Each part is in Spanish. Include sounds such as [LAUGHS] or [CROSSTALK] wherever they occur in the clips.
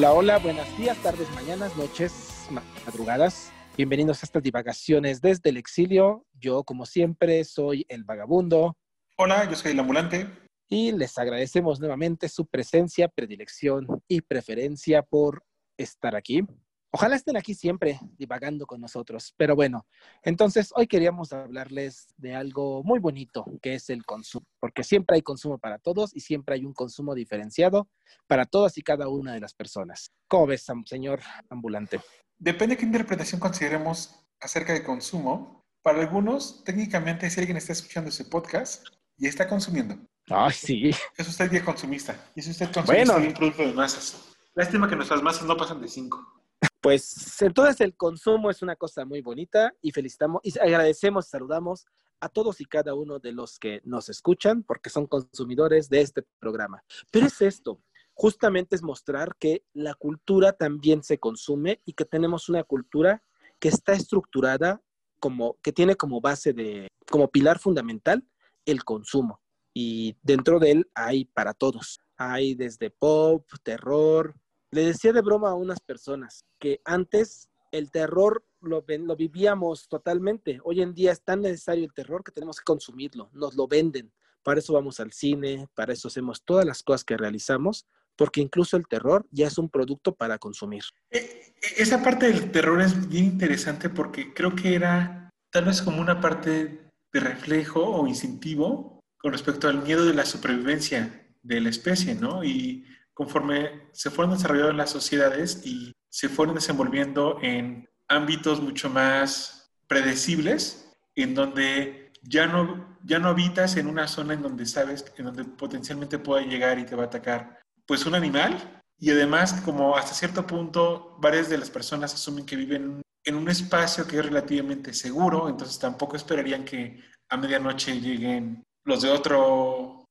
Hola, hola, buenos días, tardes, mañanas, noches, madrugadas. Bienvenidos a estas divagaciones desde el exilio. Yo, como siempre, soy el vagabundo. Hola, yo soy el ambulante. Y les agradecemos nuevamente su presencia, predilección y preferencia por estar aquí. Ojalá estén aquí siempre divagando con nosotros. Pero bueno, entonces hoy queríamos hablarles de algo muy bonito, que es el consumo, porque siempre hay consumo para todos y siempre hay un consumo diferenciado para todas y cada una de las personas. ¿Cómo ves, señor ambulante? Depende de qué interpretación consideremos acerca de consumo. Para algunos, técnicamente, si alguien está escuchando ese podcast y está consumiendo. Ay, sí. Es usted día consumista. Y es usted consumista bueno. de un producto de masas. Lástima que nuestras masas no pasan de cinco. Pues entonces el consumo es una cosa muy bonita y felicitamos y agradecemos, saludamos a todos y cada uno de los que nos escuchan porque son consumidores de este programa. Pero es esto, justamente es mostrar que la cultura también se consume y que tenemos una cultura que está estructurada como, que tiene como base de, como pilar fundamental el consumo. Y dentro de él hay para todos. Hay desde pop, terror, le decía de broma a unas personas que antes el terror lo, vivíamos totalmente. Hoy en día es tan necesario el terror que tenemos que consumirlo. Nos lo venden. Para eso vamos al cine, para eso hacemos todas las cosas que realizamos, porque incluso el terror ya es un producto para consumir. E, e, esa parte del terror es bien interesante porque creo que era tal vez como una parte de reflejo o instintivo con respecto al miedo de la supervivencia de la especie, ¿no? Y conforme se fueron desarrollando las sociedades y se fueron desenvolviendo en ámbitos mucho más predecibles, en donde ya no, ya no habitas en una zona en donde sabes, en donde potencialmente puede llegar y te va a atacar, pues un animal. Y además, como hasta cierto punto, varias de las personas asumen que viven en un espacio que es relativamente seguro, entonces tampoco esperarían que a medianoche lleguen los de otro,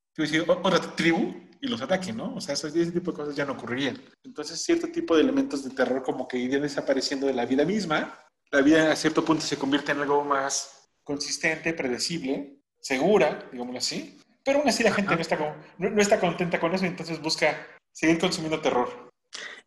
otra tribu y los ataquen, ¿no? O sea, ese, tipo de cosas ya no ocurrirían. Entonces, cierto tipo de elementos de terror como que irían desapareciendo de la vida misma. La vida a cierto punto se convierte en algo más consistente, predecible, segura, digámoslo así. Pero aún así la gente no está, no, está contenta con eso y entonces busca seguir consumiendo terror.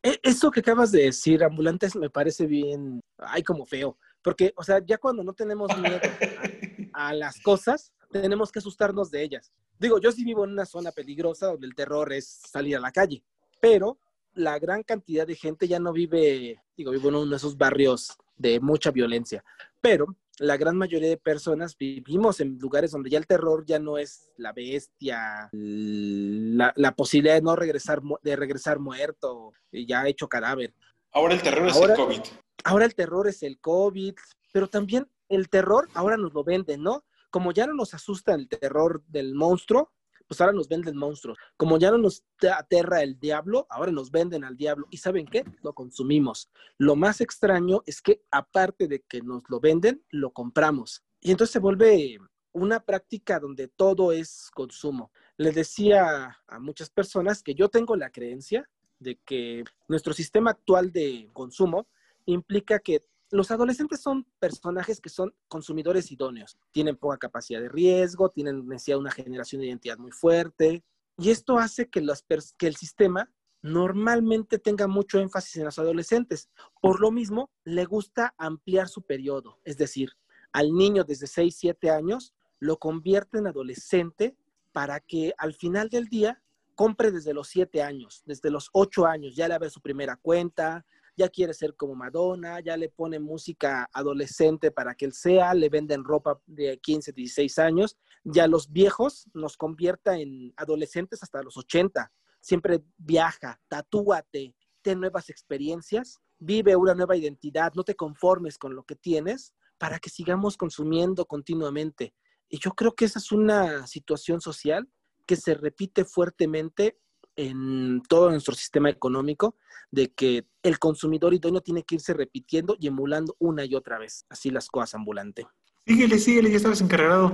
E, eso que acabas de decir, ambulantes, me parece bien, ay, como feo. Porque, o sea, ya cuando no tenemos miedo [LAUGHS] a las cosas, tenemos que asustarnos de ellas. Digo, yo sí vivo en una zona peligrosa donde el terror es salir a la calle, pero la gran cantidad de gente ya no vive, digo, vivo en uno de esos barrios de mucha violencia, pero la gran mayoría de personas vivimos en lugares donde ya el terror ya no es la bestia, la, posibilidad de no regresar, de regresar muerto, ya hecho cadáver. Ahora el terror es el COVID. Ahora el terror es el COVID, pero también el terror ahora nos lo venden, ¿no? Como ya no nos asusta el terror del monstruo, pues ahora nos venden monstruos. Como ya no nos aterra el diablo, ahora nos venden al diablo. ¿Y saben qué? Lo consumimos. Lo más extraño es que aparte de que nos lo venden, lo compramos. Y entonces se vuelve una práctica donde todo es consumo. Le decía a muchas personas que yo tengo la creencia de que nuestro sistema actual de consumo implica que los adolescentes son personajes que son consumidores idóneos, tienen poca capacidad de riesgo, tienen necesidad de una generación de identidad muy fuerte, y esto hace que, el sistema normalmente tenga mucho énfasis en los adolescentes. Por lo mismo, le gusta ampliar su periodo, es decir, al niño desde 6, 7 años lo convierte en adolescente para que al final del día compre desde los 7 años, desde los 8 años, ya le abre su primera cuenta, ya quiere ser como Madonna, ya le pone música adolescente para que él sea, le venden ropa de 15, 16 años, ya los viejos nos convierta en adolescentes hasta los 80. Siempre viaja, tatúate, ten nuevas experiencias, vive una nueva identidad, no te conformes con lo que tienes para que sigamos consumiendo continuamente. Y yo creo que esa es una situación social que se repite fuertemente en todo nuestro sistema económico de que el consumidor idóneo tiene que irse repitiendo y emulando una y otra vez. Así las cosas ambulante. Síguele, síguele, ya estabas encargado.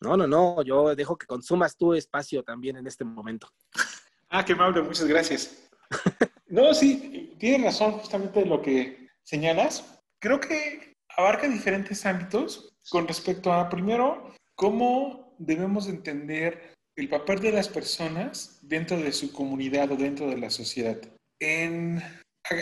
No, no, no, yo dejo que consumas tu espacio también en este momento. ah, qué amable, muchas gracias. [LAUGHS] no, sí, tienes razón justamente lo que señalas. Creo que abarca diferentes ámbitos con respecto a, primero, cómo debemos entender el papel de las personas dentro de su comunidad o dentro de la sociedad. en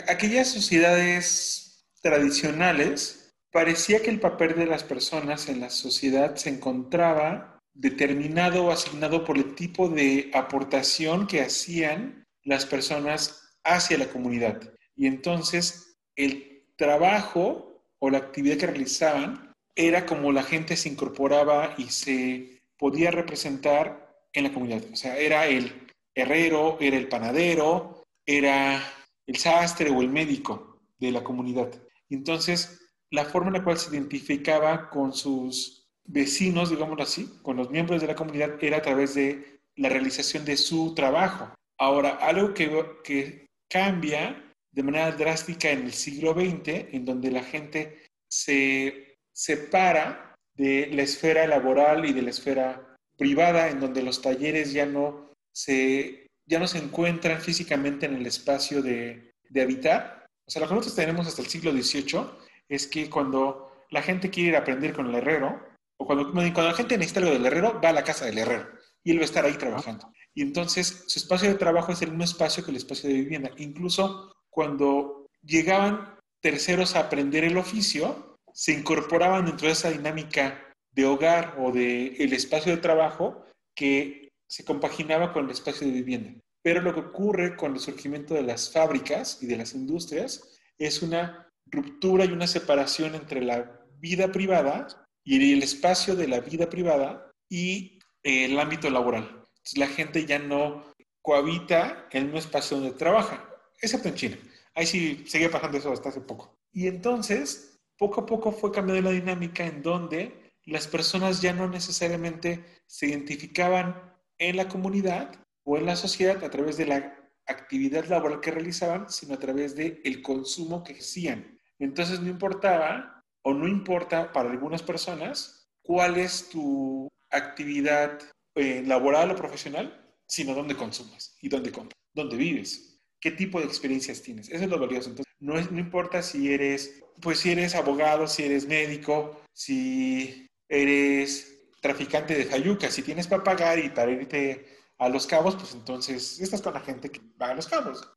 aquellas sociedades tradicionales, parecía que el papel de las personas en la sociedad se encontraba determinado o asignado por el tipo de aportación que hacían las personas hacia la comunidad. Y entonces el trabajo o la actividad que realizaban era como la gente se incorporaba y se podía representar en la comunidad. O sea, era el herrero, era el panadero, era el sastre o el médico de la comunidad. Entonces, la forma en la cual se identificaba con sus vecinos, digámoslo así, con los miembros de la comunidad, era a través de la realización de su trabajo. Ahora, algo que, que cambia de manera drástica en el siglo XX, en donde la gente se separa de la esfera laboral y de la esfera privada, en donde los talleres ya no se ya no se encuentran físicamente en el espacio de, habitar. O sea, lo que nosotros tenemos hasta el siglo XVIII es que cuando la gente quiere ir a aprender con el herrero, o cuando, cuando la gente necesita algo del herrero, va a la casa del herrero y él va a estar ahí trabajando. Y entonces su espacio de trabajo es el mismo espacio que el espacio de vivienda. Incluso cuando llegaban terceros a aprender el oficio, se incorporaban dentro de esa dinámica de hogar o de el espacio de trabajo que se compaginaba con el espacio de vivienda. Pero lo que ocurre con el surgimiento de las fábricas y de las industrias es una ruptura y una separación entre la vida privada y el espacio de la vida privada y el ámbito laboral. La gente ya no cohabita en un espacio donde trabaja, excepto en China. Ahí sí seguía pasando eso hasta hace poco. Y entonces, poco a poco fue cambiando la dinámica en donde las personas ya no necesariamente se identificaban en la comunidad o en la sociedad a través de la actividad laboral que realizaban, sino a través del el consumo que hacían. Entonces no importaba o no importa para algunas personas cuál es tu actividad eh, laboral o profesional, sino dónde consumes y dónde compras, dónde vives, qué tipo de experiencias tienes. Eso es lo valioso. Entonces, no, no importa si eres, pues si eres abogado, si eres médico, si eres traficante de Fayuca. Si tienes para pagar y para irte a los cabos, pues entonces estás con la gente que va a los cabos.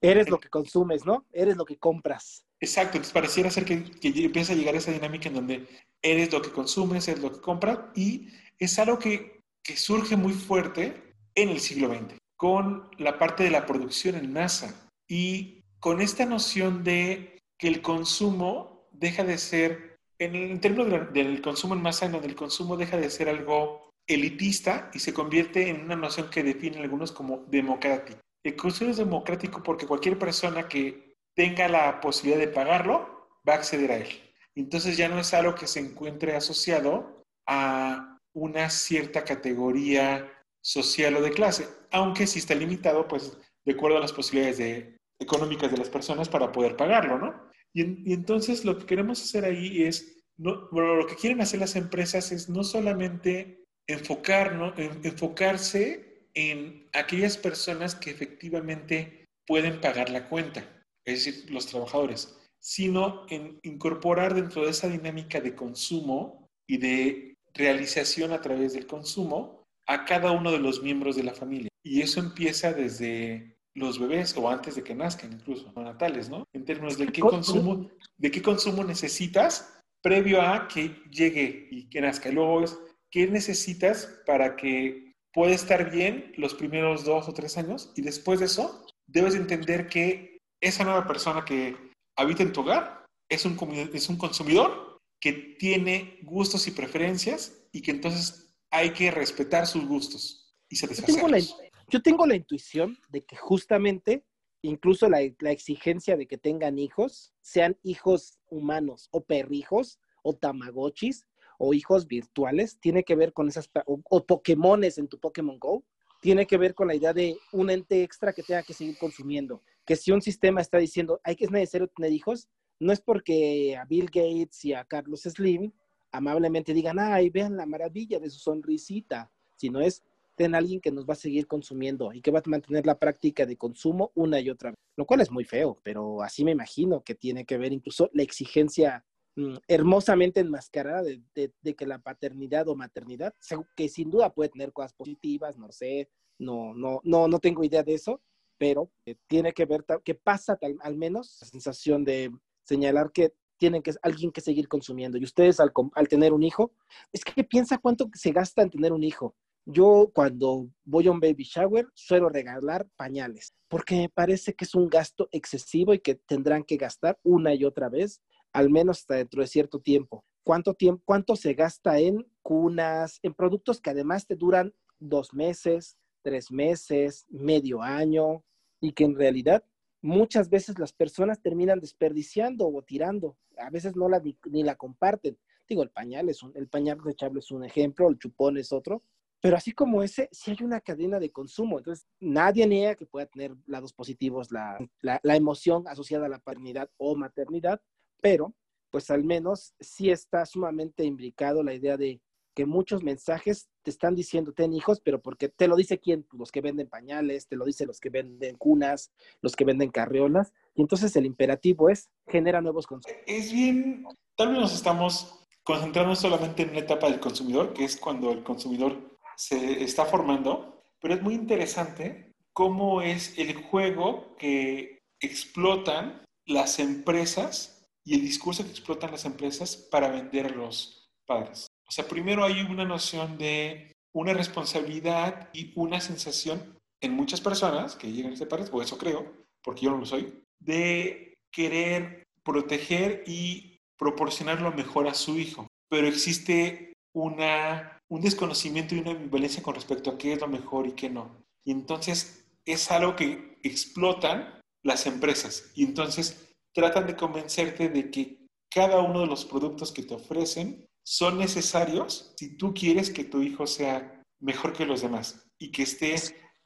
Eres lo que consumes, ¿no? Eres lo que compras. Exacto, entonces pareciera ser que, que empieza a llegar esa dinámica en donde eres lo que consumes, eres lo que compras, y es algo que, que surge muy fuerte en el siglo XX, con la parte de la producción en masa y con esta noción de que el consumo deja de ser en, términos del consumo en masa, en donde el consumo deja de ser algo elitista y se convierte en una noción que definen algunos como democrático. El consumo es democrático porque cualquier persona que tenga la posibilidad de pagarlo va a acceder a él. Entonces ya no es algo que se encuentre asociado a una cierta categoría social o de clase, aunque sí está limitado, pues, de acuerdo a las posibilidades económicas de las personas para poder pagarlo, ¿no? Y, entonces lo que queremos hacer ahí es, no, lo que quieren hacer las empresas es no solamente enfocar, enfocarse en aquellas personas que efectivamente pueden pagar la cuenta, es decir, los trabajadores, sino en incorporar dentro de esa dinámica de consumo y de realización a través del consumo a cada uno de los miembros de la familia. Y eso empieza desde los bebés o antes de que nazcan incluso, natales, ¿no? En términos de qué consumo, de qué consumo necesitas previo a que llegue y que nazca. Y luego es, ¿qué necesitas para que pueda estar bien los primeros dos o tres años? Y después de eso, debes entender que esa nueva persona que habita en tu hogar es un, es un consumidor que tiene gustos y preferencias y que entonces hay que respetar sus gustos y satisfacerlos. Yo tengo la intuición de que justamente incluso la, exigencia de que tengan hijos, sean hijos humanos o perrijos o tamagotchis o hijos virtuales, tiene que ver con esas, o, o Pokémones en tu Pokémon Go, tiene que ver con la idea de un ente extra que tenga que seguir consumiendo. Que si un sistema está diciendo, hay que es necesario tener hijos, no es porque a Bill Gates y a Carlos Slim amablemente digan, ay, vean la maravilla de su sonrisita, sino es, ten alguien que nos va a seguir consumiendo y que va a mantener la práctica de consumo una y otra vez, lo cual es muy feo, pero así me imagino que tiene que ver incluso la exigencia mm, hermosamente enmascarada de, de, que la paternidad o maternidad, que sin duda puede tener cosas positivas, no sé, no, no, no, no tengo idea de eso, pero eh, tiene que ver qué pasa al menos la sensación de señalar que tienen que alguien que seguir consumiendo. Y ustedes al, al tener un hijo, es que piensa cuánto se gasta en tener un hijo. Yo cuando voy a un baby shower suelo regalar pañales, porque me parece que es un gasto excesivo y que tendrán que gastar una y otra vez, al menos hasta dentro de cierto tiempo. ¿Cuánto tiempo, cuánto se gasta en cunas, en productos que además te duran dos meses, tres meses, medio año, y que en realidad muchas veces las personas terminan desperdiciando o tirando. A veces no la ni, la comparten. Digo, el pañal es un, el pañal desechable es un ejemplo, el chupón es otro. Pero así como ese, sí hay una cadena de consumo. Entonces, nadie niega que pueda tener lados positivos la, la, la emoción asociada a la paternidad o maternidad, pero pues al menos sí está sumamente imbricado la idea de que muchos mensajes te están diciendo ten hijos, pero porque te lo dice quién, los que venden pañales, te lo dice los que venden cunas, los que venden carriolas, y entonces el imperativo es genera nuevos consumidores. Es bien, tal vez nos estamos concentrando solamente en una etapa del consumidor, que es cuando el consumidor se está formando, pero es muy interesante cómo es el juego que explotan las empresas y el discurso que explotan las empresas para vender los padres. O sea, primero hay una noción de una responsabilidad y una sensación en muchas personas que llegan a este país, o eso creo, porque yo no lo soy, de querer proteger y proporcionar lo mejor a su hijo. Pero existe una, un desconocimiento y una ambivalencia con respecto a qué es lo mejor y qué no. Y entonces es algo que explotan las empresas y entonces tratan de convencerte de que cada uno de los productos que te ofrecen son necesarios si tú quieres que tu hijo sea mejor que los demás y que esté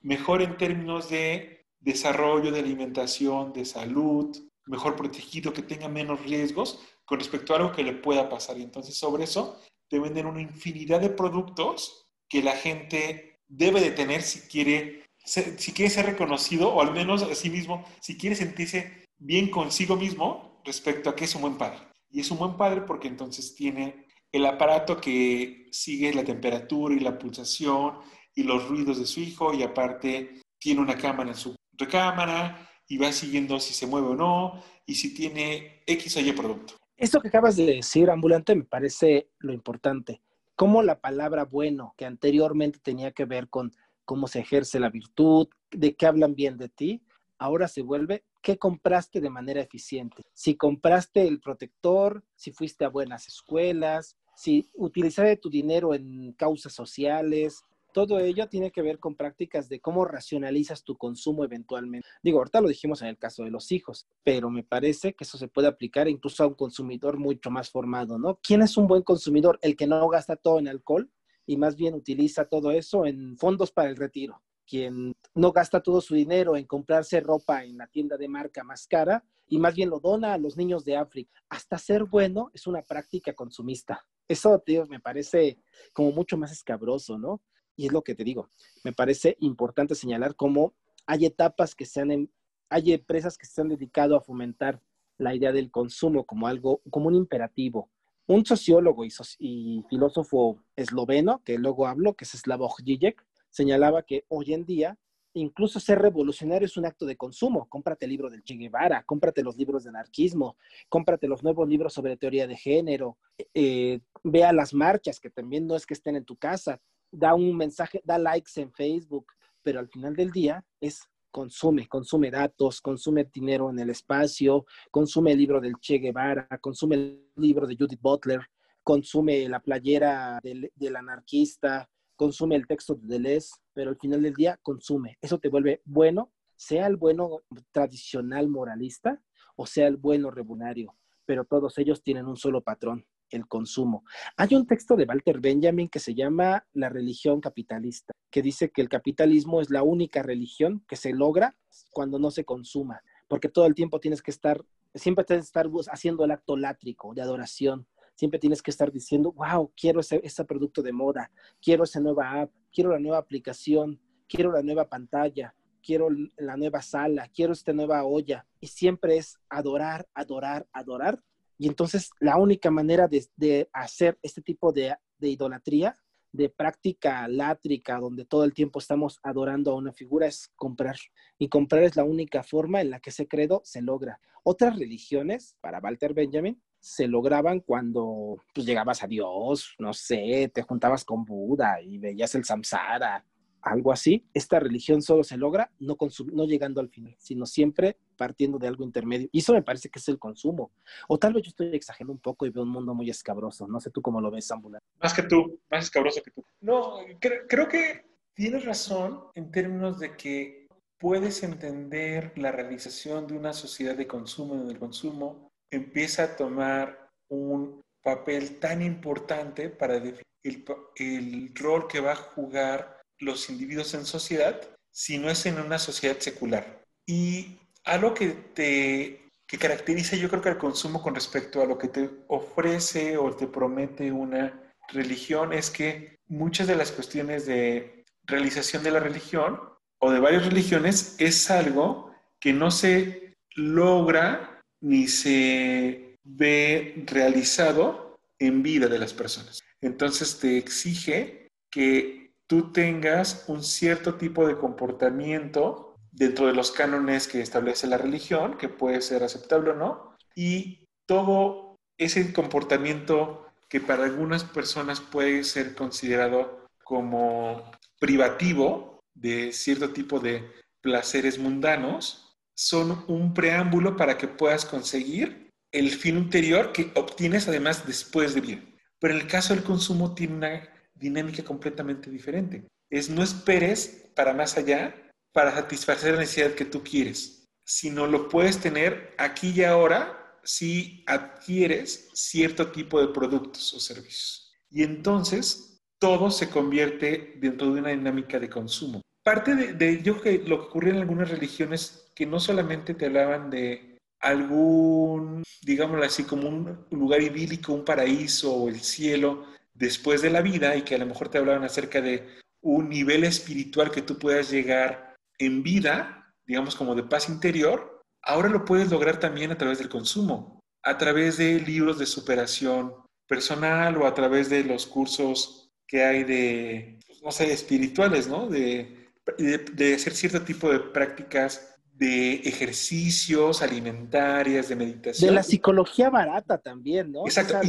mejor en términos de desarrollo, de alimentación, de salud, mejor protegido, que tenga menos riesgos con respecto a algo que le pueda pasar. Y entonces sobre eso te venden una infinidad de productos que la gente debe de tener si quiere, si quiere ser reconocido o al menos a sí mismo, si quiere sentirse bien consigo mismo respecto a que es un buen padre. Y es un buen padre porque entonces tiene el aparato que sigue la temperatura y la pulsación y los ruidos de su hijo y aparte tiene una cámara en su recámara y va siguiendo si se mueve o no y si tiene X o Y producto. Esto que acabas de decir, ambulante, me parece lo importante. Cómo la palabra bueno, que anteriormente tenía que ver con cómo se ejerce la virtud, de qué hablan bien de ti, ahora se vuelve qué compraste de manera eficiente. Si compraste el protector, si fuiste a buenas escuelas, si utilizaste tu dinero en causas sociales, todo ello tiene que ver con prácticas de cómo racionalizas tu consumo eventualmente. Digo, ahorita lo dijimos en el caso de los hijos, pero me parece que eso se puede aplicar incluso a un consumidor mucho más formado, ¿no? ¿Quién es un buen consumidor? El que no gasta todo en alcohol y más bien utiliza todo eso en fondos para el retiro quien no gasta todo su dinero en comprarse ropa en la tienda de marca más cara y más bien lo dona a los niños de África. Hasta ser bueno es una práctica consumista. Eso, tío, me parece como mucho más escabroso, ¿no? Y es lo que te digo. Me parece importante señalar cómo hay etapas que se han, hay empresas que se han dedicado a fomentar la idea del consumo como algo, como un imperativo. Un sociólogo y, y filósofo esloveno, que luego hablo, que es Slavoj Žižek, señalaba que hoy en día incluso ser revolucionario es un acto de consumo. Cómprate el libro del Che Guevara, cómprate los libros de anarquismo, cómprate los nuevos libros sobre teoría de género, eh, vea las marchas, que también no es que estén en tu casa, da un mensaje, da likes en Facebook, pero al final del día es consume, consume datos, consume dinero en el espacio, consume el libro del Che Guevara, consume el libro de Judith Butler, consume la playera del, anarquista, consume el texto de Deleuze, pero al final del día consume. Eso te vuelve bueno, sea el bueno tradicional moralista o sea el bueno revolucionario, pero todos ellos tienen un solo patrón, el consumo. Hay un texto de Walter Benjamin que se llama La religión capitalista, que dice que el capitalismo es la única religión que se logra cuando no se consuma, porque todo el tiempo tienes que estar, siempre tienes que estar haciendo el acto látrico de adoración, siempre tienes que estar diciendo, wow, quiero ese, ese producto de moda, quiero esa nueva app, quiero la nueva aplicación, quiero la nueva pantalla, quiero la nueva sala, quiero esta nueva olla. Y siempre es adorar, adorar, adorar. Y entonces la única manera de, hacer este tipo de, de, idolatría de práctica látrica, donde todo el tiempo estamos adorando a una figura, es comprar. Y comprar es la única forma en la que ese credo se logra. Otras religiones, para Walter Benjamin, se lograban cuando pues, llegabas a Dios, no sé, te juntabas con Buda y veías el samsara, algo así. Esta religión solo se logra no, no llegando al final, sino siempre partiendo de algo intermedio. Y eso me parece que es el consumo. O tal vez yo estoy exagerando un poco y veo un mundo muy escabroso. No sé tú cómo lo ves, Ambulante. Más que tú, más escabroso que tú. No, creo que tienes razón en términos de que puedes entender la realización de una sociedad de consumo donde el consumo empieza a tomar un papel tan importante para definir el, rol que va a jugar los individuos en sociedad si no es en una sociedad secular. Y algo que te que caracteriza yo creo que el consumo con respecto a lo que te ofrece o te promete una religión es que muchas de las cuestiones de realización de la religión o de varias religiones es algo que no se logra ni se ve realizado en vida de las personas. Entonces te exige que tú tengas un cierto tipo de comportamiento dentro de los cánones que establece la religión, que puede ser aceptable o no, y todo ese comportamiento que para algunas personas puede ser considerado como privativo de cierto tipo de placeres mundanos, son un preámbulo para que puedas conseguir el fin ulterior que obtienes además después de vida. Pero en el caso del consumo tiene una dinámica completamente diferente. Es no esperes para más allá para satisfacer la necesidad que tú quieres, sino lo puedes tener aquí y ahora si adquieres cierto tipo de productos o servicios. Y entonces todo se convierte dentro de una dinámica de consumo. Parte de, de que lo que ocurre en algunas religiones que no solamente te hablaban de algún, digámoslo así, como un lugar idílico, un paraíso o el cielo después de la vida y que a lo mejor te hablaban acerca de un nivel espiritual que tú puedas llegar en vida, digamos como de paz interior, ahora lo puedes lograr también a través del consumo, a través de libros de superación personal o a través de los cursos que hay de, no sé, espirituales, ¿no? De, de, de hacer cierto tipo de prácticas de ejercicios, alimentarias, de meditación. De la psicología barata también, ¿no? Exacto,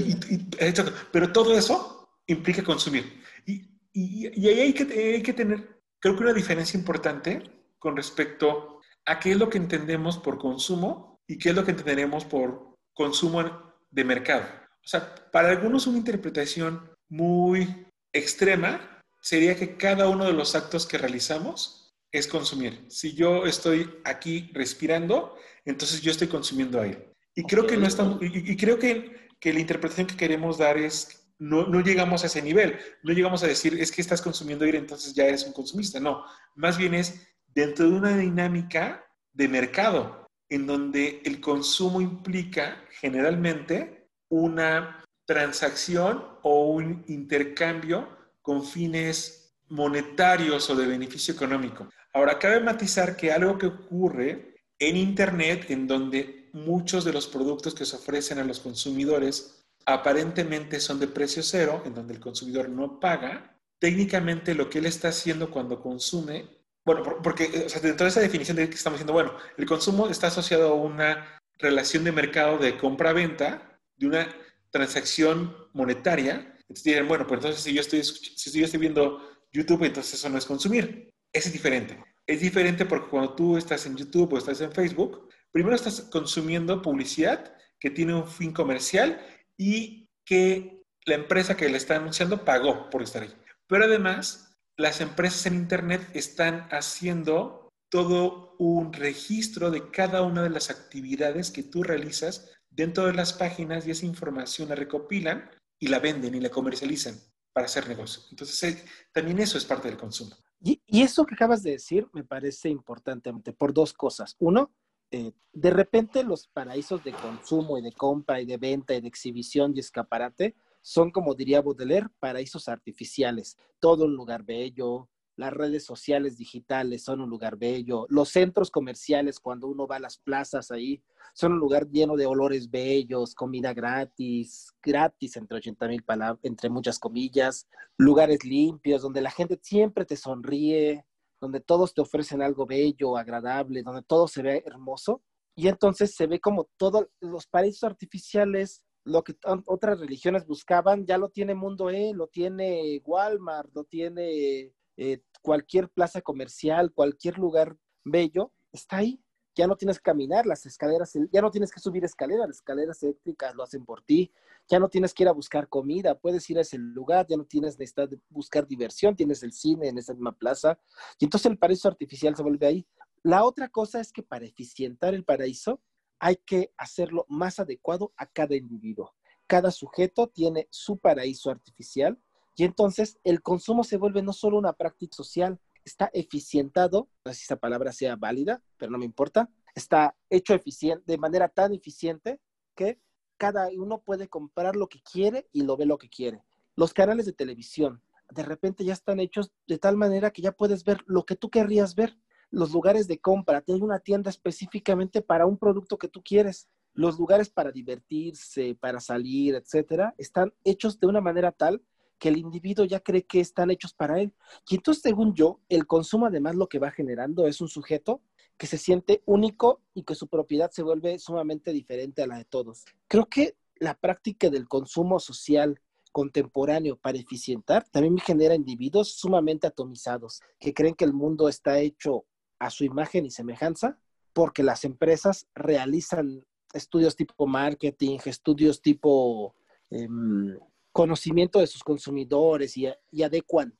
pero todo eso implica consumir. Y, y, ahí hay que, hay que tener, creo que una diferencia importante con respecto a qué es lo que entendemos por consumo y qué es lo que entenderemos por consumo de mercado. O sea, para algunos una interpretación muy extrema sería que cada uno de los actos que realizamos es consumir. Si yo estoy aquí respirando, entonces yo estoy consumiendo aire. Y creo que no estamos, y, creo que, que, la interpretación que queremos dar es, no, llegamos a ese nivel, no llegamos a decir, es que estás consumiendo aire, entonces ya eres un consumista. No, más bien es dentro de una dinámica de mercado, en donde el consumo implica generalmente una transacción o un intercambio con fines monetarios o de beneficio económico. Ahora, cabe matizar que algo que ocurre en Internet, en donde muchos de los productos que se ofrecen a los consumidores aparentemente son de precio cero, en donde el consumidor no paga, técnicamente lo que él está haciendo cuando consume, bueno, porque o sea, dentro de esa definición de que estamos diciendo, bueno, el consumo está asociado a una relación de mercado de compra-venta, de una transacción monetaria. Entonces dirán, bueno, pues entonces si yo estoy, si yo estoy viendo YouTube, entonces eso no es consumir es diferente. Es diferente porque cuando tú estás en YouTube o estás en Facebook, primero estás consumiendo publicidad que tiene un fin comercial y que la empresa que le está anunciando pagó por estar ahí. Pero además, las empresas en Internet están haciendo todo un registro de cada una de las actividades que tú realizas dentro de las páginas y esa información la recopilan y la venden y la comercializan para hacer negocio. Entonces, eh, también eso es parte del consumo. Y, eso que acabas de decir me parece importante por dos cosas. Uno, eh, de repente los paraísos de consumo y de compra y de venta y de exhibición y escaparate son, como diría Baudelaire, paraísos artificiales. Todo un lugar bello, las redes sociales digitales son un lugar bello, los centros comerciales cuando uno va a las plazas ahí son un lugar lleno de olores bellos, comida gratis, gratis entre 80 mil palabras, entre muchas comillas, lugares limpios donde la gente siempre te sonríe, donde todos te ofrecen algo bello, agradable, donde todo se ve hermoso. Y entonces se ve como todos los paraísos artificiales, lo que otras religiones buscaban, ya lo tiene Mundo E, lo tiene Walmart, lo tiene eh, cualquier plaza comercial, cualquier lugar bello, está ahí. Ya no tienes que caminar, las escaleras, ya no tienes que subir escaleras, las escaleras eléctricas lo hacen por ti, ya no tienes que ir a buscar comida, puedes ir a ese lugar, ya no tienes necesidad de buscar diversión, tienes el cine en esa misma plaza, y entonces el paraíso artificial se vuelve ahí. La otra cosa es que para eficientar el paraíso hay que hacerlo más adecuado a cada individuo. Cada sujeto tiene su paraíso artificial y entonces el consumo se vuelve no solo una práctica social, está eficientado, no sé si esa palabra sea válida, pero no me importa, está hecho eficiente, de manera tan eficiente que cada uno puede comprar lo que quiere y lo ve lo que quiere. Los canales de televisión de repente ya están hechos de tal manera que ya puedes ver lo que tú querrías ver. Los lugares de compra, hay una tienda específicamente para un producto que tú quieres. Los lugares para divertirse, para salir, etcétera, están hechos de una manera tal que el individuo ya cree que están hechos para él. Y entonces, según yo, el consumo además lo que va generando es un sujeto que se siente único y que su propiedad se vuelve sumamente diferente a la de todos. Creo que la práctica del consumo social contemporáneo para eficientar también genera individuos sumamente atomizados que creen que el mundo está hecho a su imagen y semejanza porque las empresas realizan estudios tipo marketing, estudios tipo em, conocimiento de sus consumidores y, adecuan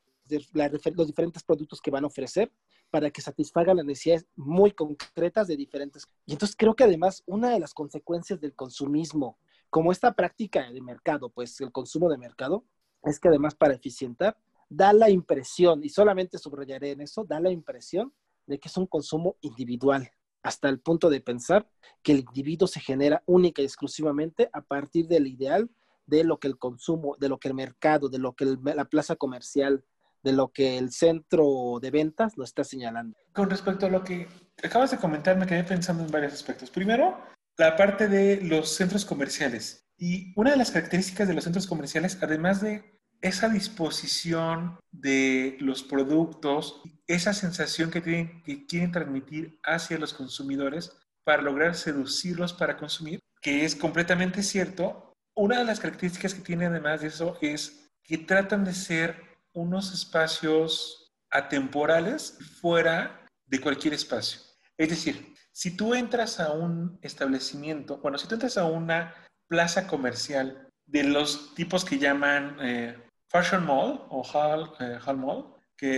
los diferentes productos que van a ofrecer para que satisfagan las necesidades muy concretas de diferentes. Y entonces creo que además una de las consecuencias del consumismo, como esta práctica de mercado, pues el consumo de mercado, es que además para eficientar, da la impresión, y solamente subrayaré en eso, da la impresión de que es un consumo individual, hasta el punto de pensar que el individuo se genera única y exclusivamente a partir del ideal de lo que el consumo, de lo que el mercado, de lo que la plaza comercial, de lo que el centro de ventas lo está señalando. Con respecto a lo que acabas de comentar, me quedé pensando en varios aspectos. Primero, la parte de los centros comerciales. Y una de las características de los centros comerciales, además de esa disposición de los productos, esa sensación que, tienen, que quieren transmitir hacia los consumidores para lograr seducirlos para consumir, que es completamente cierto, una de las características que tiene además de eso es que tratan de ser unos espacios atemporales fuera de cualquier espacio. Es decir, si tú entras a un establecimiento, bueno, si tú entras a una plaza comercial de los tipos que llaman eh, Fashion Mall o Hall, eh, Mall, que,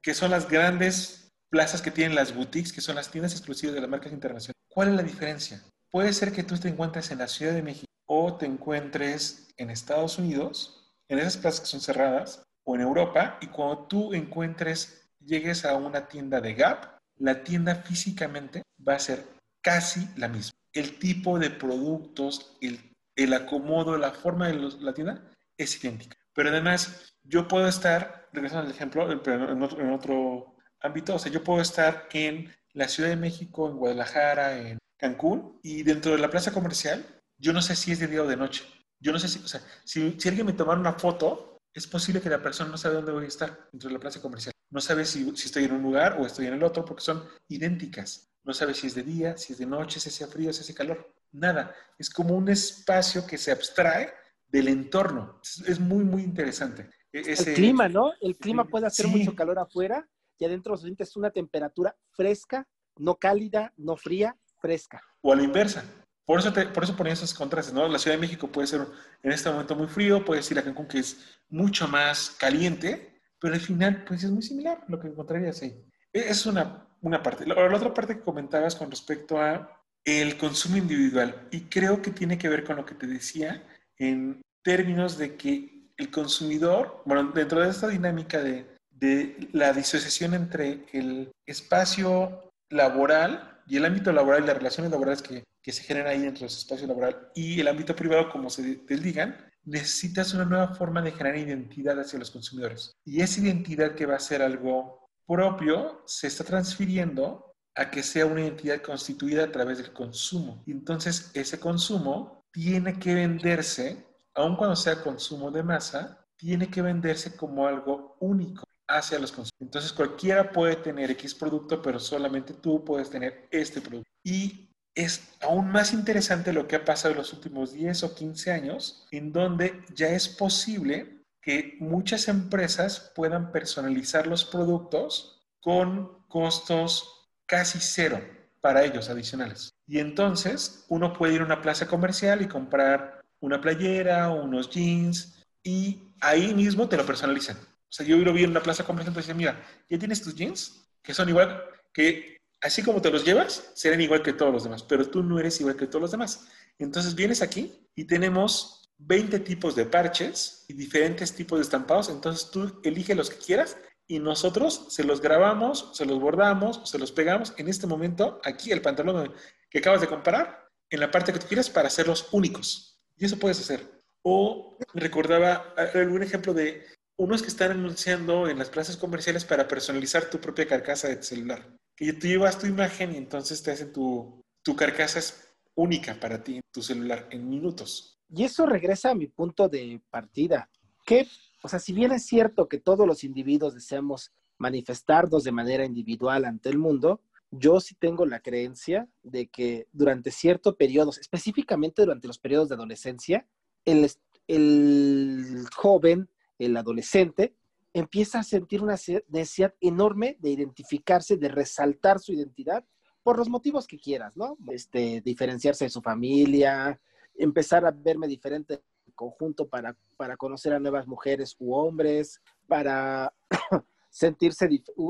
que son las grandes plazas que tienen las boutiques, que son las tiendas exclusivas de las marcas internacionales. ¿Cuál es la diferencia? Puede ser que tú te encuentres en la Ciudad de México o te encuentres en Estados Unidos, en esas plazas que son cerradas, o en Europa, y cuando tú encuentres, llegues a una tienda de Gap, la tienda físicamente va a ser casi la misma. El tipo de productos, el, el acomodo, la forma de la tienda es idéntica. Pero además, yo puedo estar, regresando al ejemplo, en otro, en otro ámbito, o sea, yo puedo estar en la Ciudad de México, en Guadalajara, en Cancún, y dentro de la plaza comercial yo no sé si es de día o de noche. Yo no sé si, o sea, si, alguien me tomara una foto, es posible que la persona no sabe dónde voy a estar dentro de la plaza comercial. No sabe si, estoy en un lugar o estoy en el otro porque son idénticas. No sabe si es de día, si es de noche, si hace frío, si hace calor. Nada. Es como un espacio que se abstrae del entorno. Es, muy, muy interesante. E, el clima, ¿no? El clima puede hacer mucho calor afuera y adentro sientes una temperatura fresca, no cálida, no fría, fresca. O a la inversa. Por eso, por eso ponía esos contrastes, ¿no? La Ciudad de México puede ser en este momento muy frío, puede ir a Cancún que es mucho más caliente, pero al final pues es muy similar lo que encontrarías ahí. E, es una, una parte. La, la, otra parte que comentabas con respecto a el consumo individual, y creo que tiene que ver con lo que te decía en términos de que el consumidor, bueno, dentro de esta dinámica de, de la disociación entre el espacio laboral y el ámbito laboral y las relaciones laborales que, que se generan ahí dentro de espacio laboral y el ámbito privado, como se desligan, necesitas una nueva forma de generar identidad hacia los consumidores. Y esa identidad que va a ser algo propio se está transfiriendo a que sea una identidad constituida a través del consumo. Y entonces ese consumo tiene que venderse, aun cuando sea consumo de masa, tiene que venderse como algo único hacia los consumidores. Entonces cualquiera puede tener X producto, pero solamente tú puedes tener este producto. Y es aún más interesante lo que ha pasado en los últimos 10 o 15 años, en donde ya es posible que muchas empresas puedan personalizar los productos con costos casi cero para ellos adicionales. Y entonces uno puede ir a una plaza comercial y comprar una playera, unos jeans y ahí mismo te lo personalizan. O sea, yo lo vi en una plaza comercial y decía, mira, ya tienes tus jeans que son igual, que así como te los llevas, serán igual que todos los demás, pero tú no eres igual que todos los demás. Entonces vienes aquí y tenemos 20 tipos de parches y diferentes tipos de estampados, entonces tú elige los que quieras y nosotros se los grabamos, se los bordamos, se los pegamos en este momento, aquí el pantalón que acabas de comprar, en la parte que tú quieras para hacerlos únicos. Y eso puedes hacer. O recordaba algún ejemplo de unos que están anunciando en las plazas comerciales para personalizar tu propia carcasa de celular. Que tú llevas tu imagen y entonces te hacen tu, tu carcasa es única para ti, tu celular, en minutos. Y eso regresa a mi punto de partida. Que o sea, si bien es cierto que todos los individuos deseamos manifestarnos de manera individual ante el mundo, yo sí tengo la creencia de que durante ciertos periodos, específicamente durante los periodos de adolescencia, el, el joven, el adolescente, empieza a sentir una necesidad enorme de identificarse, de resaltar su identidad por los motivos que quieras, ¿no? Este, diferenciarse de su familia, empezar a verme diferente conjunto para, para conocer a nuevas mujeres u hombres, para [COUGHS] sentirse,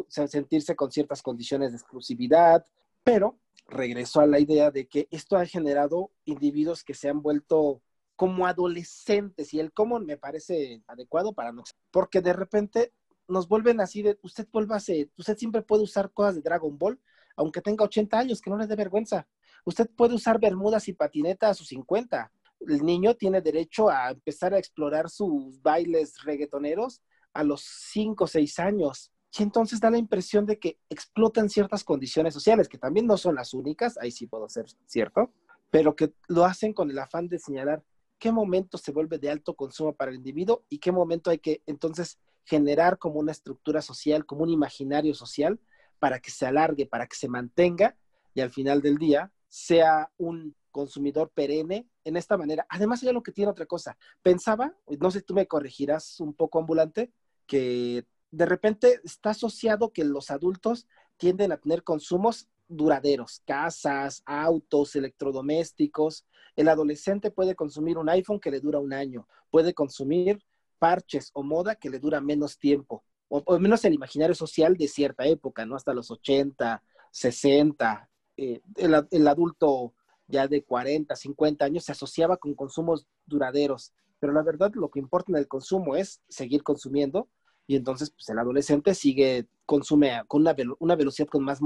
sentirse con ciertas condiciones de exclusividad, pero regreso a la idea de que esto ha generado individuos que se han vuelto como adolescentes y el cómo me parece adecuado para no, porque de repente nos vuelven así de, usted vuélvase, usted siempre puede usar cosas de Dragon Ball, aunque tenga 80 años, que no le dé vergüenza. Usted puede usar bermudas y patinetas a sus 50 el niño tiene derecho a empezar a explorar sus bailes reggaetoneros a los 5 o 6 años. Y entonces da la impresión de que explotan ciertas condiciones sociales, que también no son las únicas, ahí sí puedo ser cierto, pero que lo hacen con el afán de señalar qué momento se vuelve de alto consumo para el individuo y qué momento hay que entonces generar como una estructura social, como un imaginario social, para que se alargue, para que se mantenga y al final del día sea un consumidor perenne en esta manera. Además, hay lo que tiene otra cosa. Pensaba, no sé, tú me corregirás un poco ambulante, que de repente está asociado que los adultos tienden a tener consumos duraderos, casas, autos, electrodomésticos. El adolescente puede consumir un iPhone que le dura un año, puede consumir parches o moda que le dura menos tiempo, o, menos el imaginario social de cierta época, ¿no? Hasta los 80, 60. Eh, el adulto ya de 40, 50 años, se asociaba con consumos duraderos. Pero la verdad, lo que importa en el consumo es seguir consumiendo y entonces pues, el adolescente sigue, consume con una velocidad con más,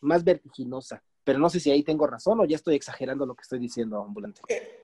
más vertiginosa. Pero no sé si ahí tengo razón o ya estoy exagerando lo que estoy diciendo, ambulante. Eh,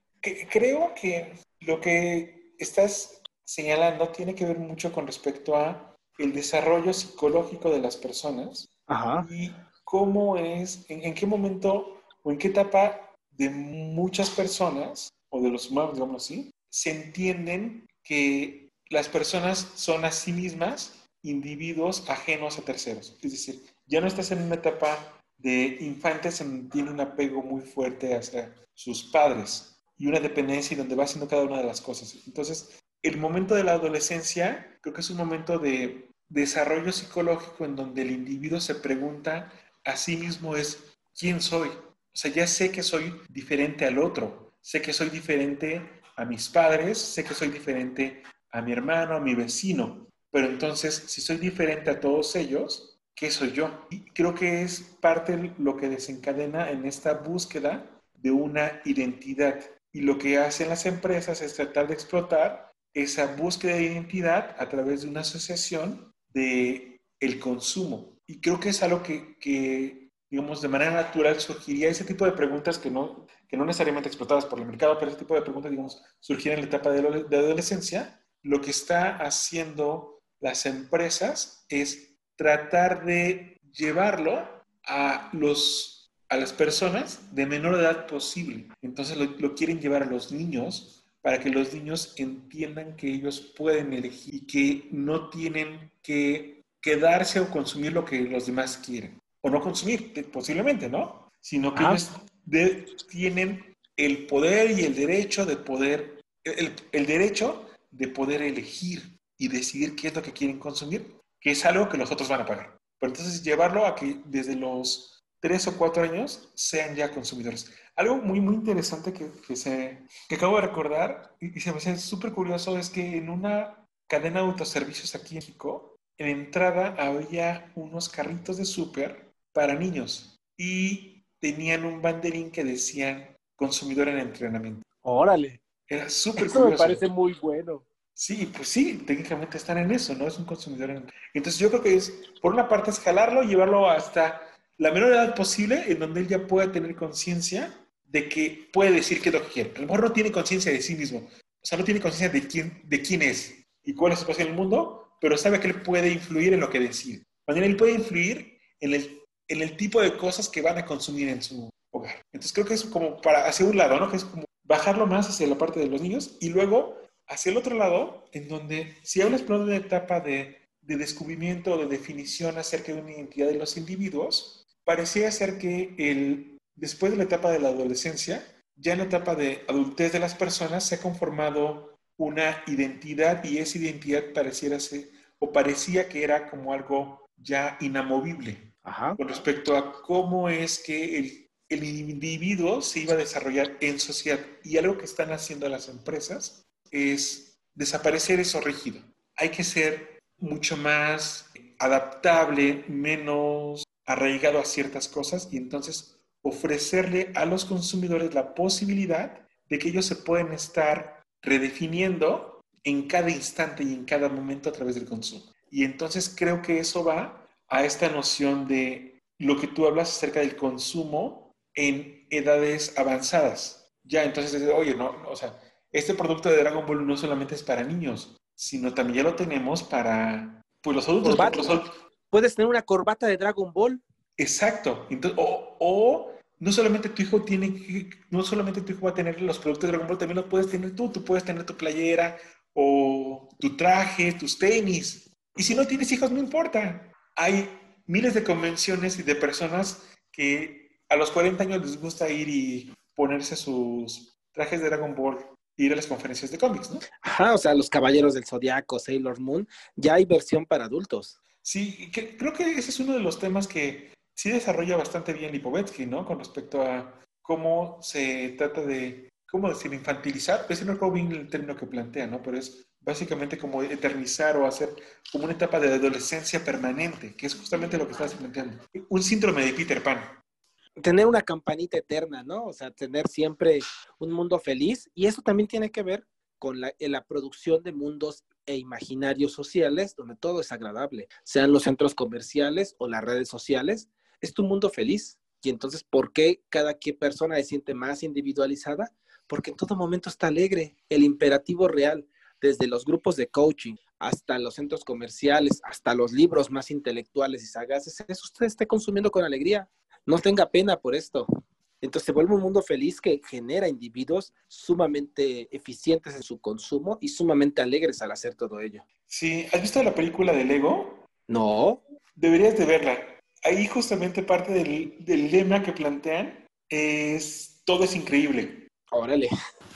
creo que lo que estás señalando tiene que ver mucho con respecto a el desarrollo psicológico de las personas Ajá. y cómo es, en, en, qué momento o en qué etapa de muchas personas, o de los humanos, digamos así, se entienden que las personas son a sí mismas individuos ajenos a terceros. Es decir, ya no estás en una etapa de infantes en tiene un apego muy fuerte hacia sus padres y una dependencia y donde va haciendo cada una de las cosas. Entonces, el momento de la adolescencia creo que es un momento de desarrollo psicológico en donde el individuo se pregunta a sí mismo es, ¿quién soy? O sea, ya sé que soy diferente al otro, sé que soy diferente a mis padres, sé que soy diferente a mi hermano, a mi vecino, pero entonces, si soy diferente a todos ellos, ¿qué soy yo? Y creo que es parte de lo que desencadena en esta búsqueda de una identidad. Y lo que hacen las empresas es tratar de explotar esa búsqueda de identidad a través de una asociación de el consumo. Y creo que es algo que, que digamos, de manera natural surgiría ese tipo de preguntas que, no, que no necesariamente explotadas por el mercado, pero ese tipo de preguntas, digamos, surgieron en la etapa de, de adolescencia, lo que está haciendo las empresas es tratar de llevarlo a, los, a las personas de menor edad posible. Entonces lo, lo quieren llevar a los niños para que los niños entiendan que ellos pueden elegir y que no tienen que quedarse o consumir lo que los demás quieren. O no consumir, posiblemente, ¿no? Sino que ellos tienen el poder y el derecho de poder, el, el derecho de poder elegir y decidir qué es lo que quieren consumir, que es algo que los otros van a pagar. Pero entonces llevarlo a que desde los tres o cuatro años sean ya consumidores. Algo muy, muy interesante que, que se, que acabo de recordar y, se me hace súper curioso es que en una cadena de autoservicios aquí en México, en entrada había unos carritos de súper para niños y tenían un banderín que decían consumidor en entrenamiento. Órale. Era súper curioso. me parece muy bueno. Sí, pues sí, técnicamente están en eso, ¿no? Es un consumidor. En... Entonces yo creo que es, por una parte, escalarlo y llevarlo hasta la menor edad posible en donde él ya pueda tener conciencia de que puede decir qué es lo que quiere. A lo mejor no tiene conciencia de sí mismo, o sea, no tiene conciencia de quién, de quién es y cuál es su situación en el mundo, pero sabe que él puede influir en lo que decide. Mañana él puede influir en el, en el tipo de cosas que van a consumir en su hogar. Entonces creo que es como para hacia un lado, ¿no? Que es como bajarlo más hacia la parte de los niños y luego hacia el otro lado, en donde si hablas por una etapa de, de descubrimiento o de definición acerca de una identidad de los individuos, parecía ser que el, después de la etapa de la adolescencia, ya en la etapa de adultez de las personas se ha conformado una identidad y esa identidad pareciera ser, o parecía que era como algo ya inamovible con respecto a cómo es que el, el individuo se iba a desarrollar en sociedad. Y algo que están haciendo las empresas es desaparecer eso rígido. Hay que ser mucho más adaptable, menos arraigado a ciertas cosas y entonces ofrecerle a los consumidores la posibilidad de que ellos se pueden estar redefiniendo en cada instante y en cada momento a través del consumo. Y entonces creo que eso va a esta noción de lo que tú hablas acerca del consumo en edades avanzadas. Ya, entonces, oye, no, o sea, este producto de Dragon Ball no solamente es para niños, sino también ya lo tenemos para pues, los adultos. Puedes tener una corbata de Dragon Ball. Exacto. Entonces, o, no solamente tu hijo tiene no solamente tu hijo va a tener los productos de Dragon Ball, también los puedes tener tú. Tú puedes tener tu playera o tu traje, tus tenis. Y si no tienes hijos, no importa. Hay miles de convenciones y de personas que a los 40 años les gusta ir y ponerse sus trajes de Dragon Ball ir a las conferencias de cómics, ¿no? Ajá, o sea, los Caballeros del Zodiaco, Sailor Moon, ya hay versión para adultos. Sí, creo que ese es uno de los temas que sí desarrolla bastante bien Lipovetsky, ¿no? Con respecto a cómo se trata de, ¿cómo decir? Infantilizar, pues no recuerdo bien el término que plantea, ¿no? Pero es básicamente como eternizar o hacer como una etapa de adolescencia permanente, que es justamente lo que estás planteando. Un síndrome de Peter Pan tener una campanita eterna, ¿no? O sea, tener siempre un mundo feliz. Y eso también tiene que ver con la, la, producción de mundos e imaginarios sociales donde todo es agradable, sean los centros comerciales o las redes sociales. Es tu mundo feliz. Y entonces, ¿por qué cada persona se siente más individualizada? Porque en todo momento está alegre. El imperativo real, desde los grupos de coaching hasta los centros comerciales, hasta los libros más intelectuales y sagaces, es usted esté consumiendo con alegría no tenga pena por esto. Entonces se vuelve un mundo feliz que genera individuos sumamente eficientes en su consumo y sumamente alegres al hacer todo ello. Sí, ¿has visto la película de Lego? No. Deberías de verla. Ahí justamente parte del, lema que plantean es todo es increíble. Órale.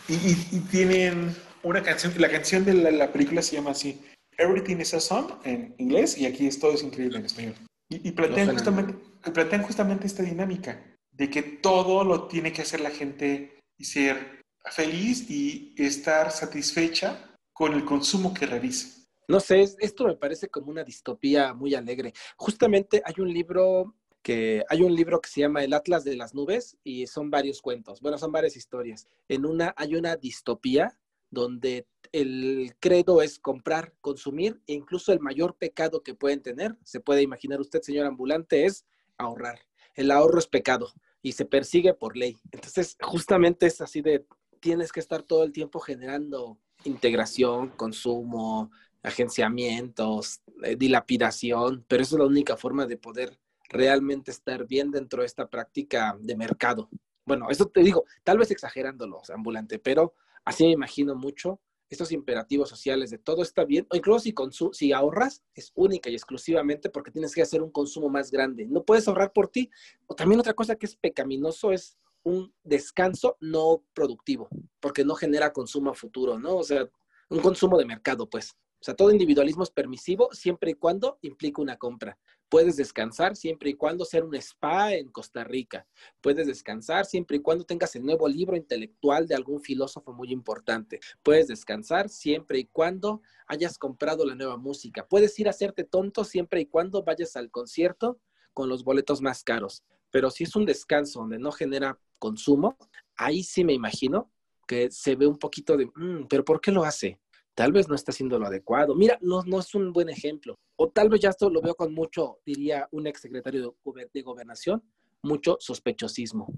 Y, tienen una canción, la canción de la, la, película se llama así, Everything is Awesome en inglés y aquí es todo es increíble en español. Y, plantean, justamente, plantean justamente esta dinámica de que todo lo tiene que hacer la gente y ser feliz y estar satisfecha con el consumo que realiza. No sé, esto me parece como una distopía muy alegre. Justamente hay un libro que hay un libro que se llama El Atlas de las Nubes y son varios cuentos. Bueno, son varias historias. En una hay una distopía donde el credo es comprar, consumir, e incluso el mayor pecado que pueden tener, se puede imaginar usted, señor ambulante, es ahorrar. El ahorro es pecado. y se persigue por ley. Entonces, justamente es así de, tienes que estar todo el tiempo generando integración, consumo, agenciamientos, eh, dilapidación, pero eso es la única forma de poder realmente estar bien dentro de esta práctica de mercado. Bueno, eso te digo, tal vez exagerándolo, ambulante, pero así me imagino mucho estos imperativos sociales de todo está bien, o incluso si, si ahorras, es única y exclusivamente porque tienes que hacer un consumo más grande. No puedes ahorrar por ti. O también otra cosa que es pecaminoso es un descanso no productivo, porque no genera consumo a futuro, ¿no? O sea, un consumo de mercado, pues. O sea, todo individualismo es permisivo siempre y cuando implica una compra. Puedes descansar siempre y cuando sea un spa en Costa Rica. Puedes descansar siempre y cuando tengas el nuevo libro intelectual de algún filósofo muy importante. Puedes descansar siempre y cuando hayas comprado la nueva música. Puedes ir a hacerte tonto siempre y cuando vayas al concierto con los boletos más caros. Pero si es un descanso donde no genera consumo, ahí sí me imagino que se ve un poquito de, mm, pero ¿por qué lo hace? Tal vez no está haciendo lo adecuado. Mira, no, no es un buen ejemplo. O tal vez ya esto lo veo con mucho, diría un exsecretario de, de gobernación, mucho sospechosismo.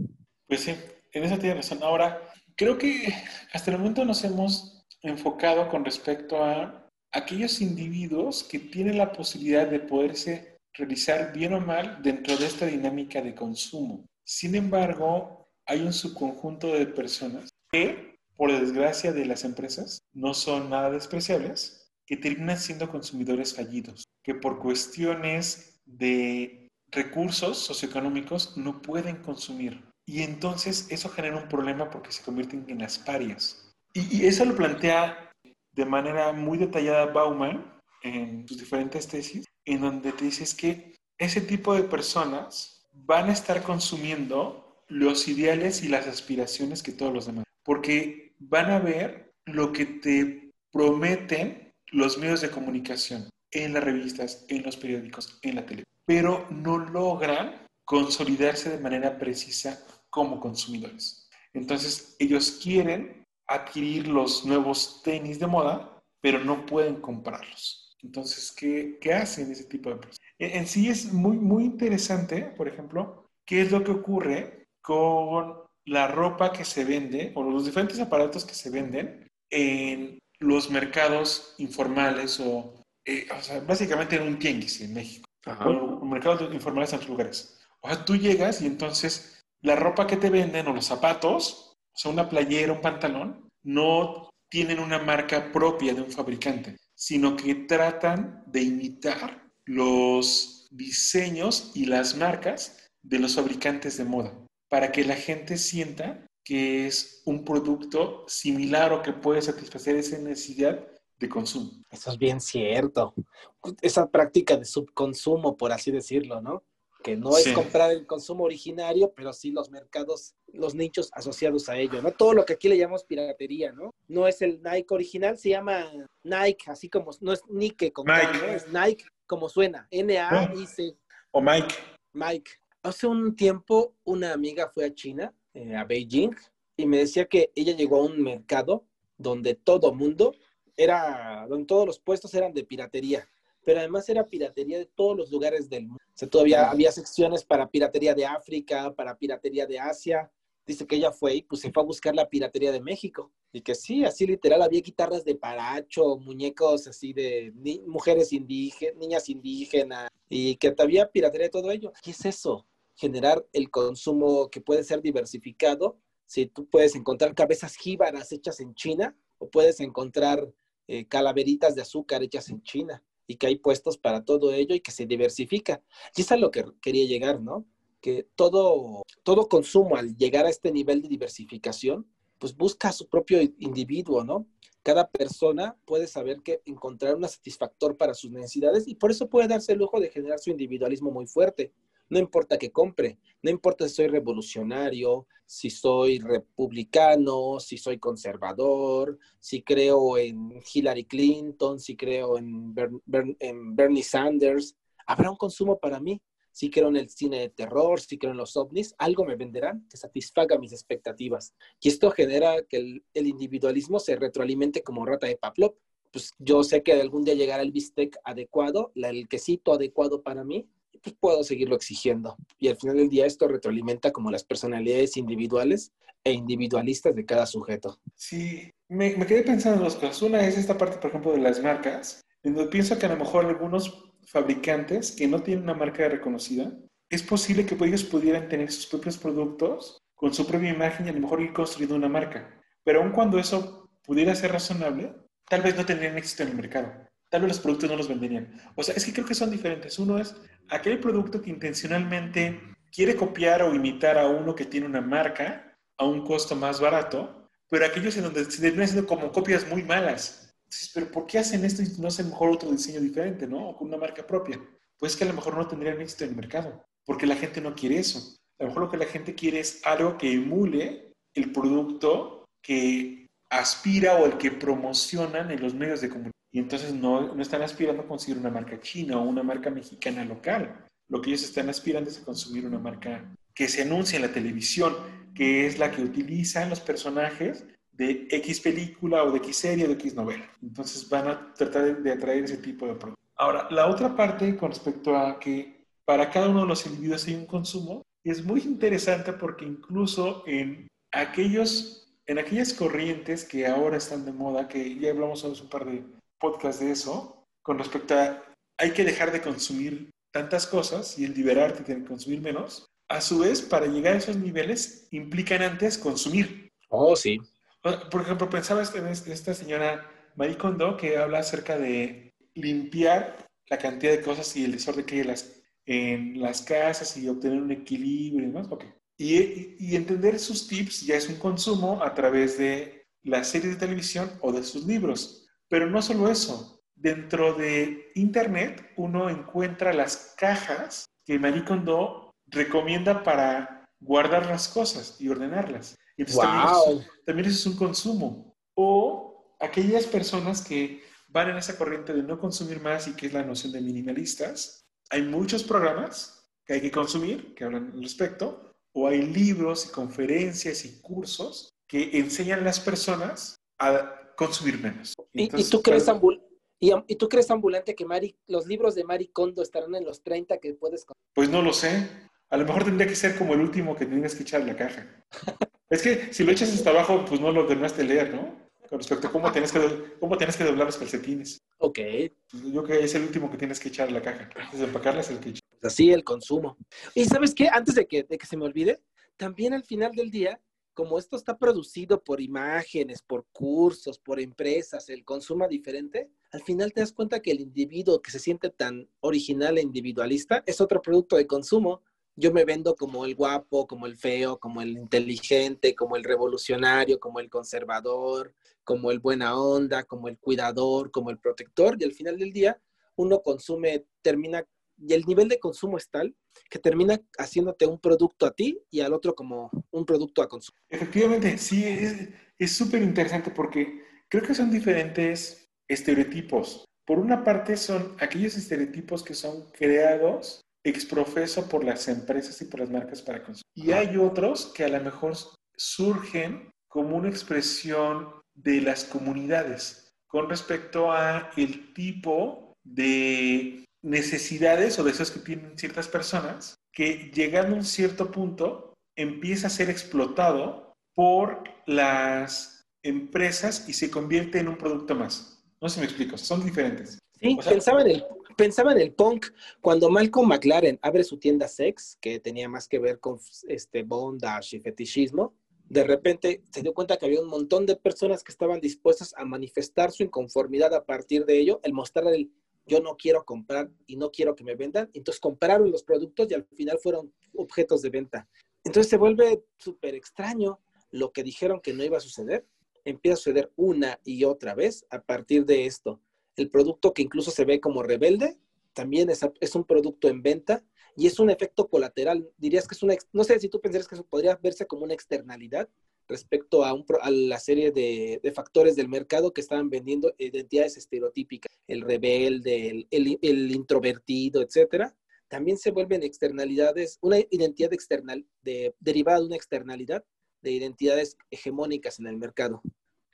Pues sí, en eso tiene razón. Ahora, creo que hasta el momento nos hemos enfocado con respecto a aquellos individuos que tienen la posibilidad de poderse realizar bien o mal dentro de esta dinámica de consumo. Sin embargo, hay un subconjunto de personas que por desgracia de las empresas, no son nada despreciables, que terminan siendo consumidores fallidos, que por cuestiones de recursos socioeconómicos no pueden consumir. Y entonces eso genera un problema porque se convierten en las parias. Y, eso lo plantea de manera muy detallada Bauman en sus diferentes tesis, en donde te dices que ese tipo de personas van a estar consumiendo los ideales y las aspiraciones que todos los demás. Porque van a ver lo que te prometen los medios de comunicación en las revistas, en los periódicos, en la tele, pero no logran consolidarse de manera precisa como consumidores. Entonces, ellos quieren adquirir los nuevos tenis de moda, pero no pueden comprarlos. Entonces, ¿qué, qué hacen ese tipo de personas? En, en sí es muy, muy interesante, por ejemplo, qué es lo que ocurre con la ropa que se vende o los diferentes aparatos que se venden en los mercados informales o, eh, o sea, básicamente en un tianguis en México, o mercados informales en otros lugares. O sea, tú llegas y entonces la ropa que te venden o los zapatos, o sea, una playera, un pantalón, no tienen una marca propia de un fabricante, sino que tratan de imitar los diseños y las marcas de los fabricantes de moda para que la gente sienta que es un producto similar o que puede satisfacer esa necesidad de consumo. Eso es bien cierto. Esa práctica de subconsumo, por así decirlo, ¿no? Que no es comprar el consumo originario, pero sí los mercados, los nichos asociados a ello, ¿no? Todo lo que aquí le llamamos piratería, ¿no? No es el Nike original, se llama Nike, así como, no es Nike con Nike. ¿no? Es Nike como suena, N-A-I-C. O Mike. Mike. Hace un tiempo una amiga fue a China, eh, a Beijing, y me decía que ella llegó a un mercado donde todo mundo era, donde todos los puestos eran de piratería, pero además era piratería de todos los lugares del mundo. O sea, todavía había secciones para piratería de África, para piratería de Asia. Dice que ella fue y pues se fue a buscar la piratería de México. Y que sí, así literal, había guitarras de paracho, muñecos así de mujeres indígenas, niñas indígenas, y que había piratería de todo ello. ¿Qué es eso? Generar el consumo que puede ser diversificado. Si tú puedes encontrar cabezas jíbaras hechas en China, o puedes encontrar eh, calaveritas de azúcar hechas en China, y que hay puestos para todo ello y que se diversifica. Y es a lo que quería llegar, ¿no? Que todo, todo consumo al llegar a este nivel de diversificación pues busca su propio individuo, ¿no? Cada persona puede saber que encontrar un satisfactor para sus necesidades y por eso puede darse el lujo de generar su individualismo muy fuerte. No importa que compre, no importa si soy revolucionario, si soy republicano, si soy conservador, si creo en Hillary Clinton, si creo en Bernie Sanders. Habrá un consumo para mí si creo en el cine de terror, si creo en los ovnis, algo me venderán que satisfaga mis expectativas. Y esto genera que el, individualismo se retroalimente como rata de Pavlov. Pues yo sé que algún día llegará el bistec adecuado, el quesito adecuado para mí, pues puedo seguirlo exigiendo. Y al final del día esto retroalimenta como las personalidades individuales e individualistas de cada sujeto. Sí, me, me quedé pensando en dos cosas. Una es esta parte, por ejemplo, de las marcas, en donde pienso que a lo mejor algunos fabricantes que no tienen una marca reconocida, es posible que ellos pudieran tener sus propios productos con su propia imagen y a lo mejor ir construyendo una marca. Pero aun cuando eso pudiera ser razonable, tal vez no tendrían éxito en el mercado. Tal vez los productos no los venderían. O sea, es que creo que son diferentes. Uno es aquel producto que intencionalmente quiere copiar o imitar a uno que tiene una marca a un costo más barato, pero aquellos en donde se deben haciendo como copias muy malas. Pero ¿por qué hacen esto y no hacen mejor otro diseño diferente, no? O con una marca propia. Pues que a lo mejor no tendrían éxito en el mercado, porque la gente no quiere eso. A lo mejor lo que la gente quiere es algo que emule el producto que aspira o el que promocionan en los medios de comunicación. Y entonces no, no están aspirando a conseguir una marca china o una marca mexicana local. Lo que ellos están aspirando es a consumir una marca que se anuncia en la televisión, que es la que utilizan los personajes de X película o de X serie o de X novela. Entonces van a tratar de atraer ese tipo de producto. Ahora, la otra parte con respecto a que para cada uno de los individuos hay un consumo, es muy interesante porque incluso en aquellos, en aquellas corrientes que ahora están de moda, que ya hablamos hace un par de podcasts de eso, con respecto a hay que dejar de consumir tantas cosas y el liberarte de consumir menos, a su vez, para llegar a esos niveles, implican antes consumir. Oh, sí. Por ejemplo, pensaba en esta señora Marie Kondo que habla acerca de limpiar la cantidad de cosas y el desorden que hay en las, en las casas y obtener un equilibrio y demás. Okay. Y, entender sus tips ya es un consumo a través de las series de televisión o de sus libros. Pero no solo eso. Dentro de Internet uno encuentra las cajas que Marie Kondo recomienda para guardar las cosas y ordenarlas. Entonces wow. también, eso, también eso es un consumo. O aquellas personas que van en esa corriente de no consumir más y que es la noción de minimalistas. Hay muchos programas que hay que consumir, que hablan al respecto, o hay libros y conferencias y cursos que enseñan a las personas a consumir menos. Entonces, ¿Y, tú crees, ambul y, ¿Y, tú crees ambulante que Mari, los libros de Mari Kondo estarán en los 30 que puedes Pues no lo sé. A lo mejor tendría que ser como el último que tienes que echar en la caja. [LAUGHS] es que si lo echas hasta abajo, pues no lo terminaste de leer, ¿no? Con respecto a cómo tienes que, cómo tienes que doblar los calcetines. Ok. Yo creo que es el último que tienes que echar la caja. Antes de empacarla es el que Así el consumo. Y sabes qué, antes de que, de que se me olvide, también al final del día, como esto está producido por imágenes, por cursos, por empresas, el consumo diferente, al final te das cuenta que el individuo que se siente tan original e individualista es otro producto de consumo. Yo me vendo como el guapo, como el feo, como el inteligente, como el revolucionario, como el conservador, como el buena onda, como el cuidador, como el protector, y al final del día uno consume, termina y el nivel de consumo es tal que termina haciéndote un producto a ti y al otro como un producto a consumo. Efectivamente, sí, es súper interesante porque creo que son diferentes estereotipos. Por una parte son aquellos estereotipos que son creados exprofeso por las empresas y por las marcas para consumir. Y hay otros que a lo mejor surgen como una expresión de las comunidades con respecto a el tipo de necesidades o deseos que tienen ciertas personas que llegando a un cierto punto empieza a ser explotado por las empresas y se convierte en un producto más. No sé si me explico, son diferentes. Sí, o sea, pensaba, en el, pensaba en el punk cuando Malcolm McLaren abre su tienda sex, que tenía más que ver con este bondage y fetichismo. De repente se dio cuenta que había un montón de personas que estaban dispuestas a manifestar su inconformidad a partir de ello, el mostrar el yo no quiero comprar y no quiero que me vendan. Entonces compraron los productos y al final fueron objetos de venta. Entonces se vuelve súper extraño lo que dijeron que no iba a suceder. Empieza a suceder una y otra vez a partir de esto. El producto que incluso se ve como rebelde también es, un producto en venta y es un efecto colateral. Dirías que es una, no sé si tú pensarías que eso podría verse como una externalidad, respecto a, un, a la serie de, factores del mercado que estaban vendiendo identidades estereotípicas, el rebelde, el, el, el, introvertido, etcétera, también se vuelven externalidades, una identidad external de, derivada de una externalidad de identidades hegemónicas en el mercado.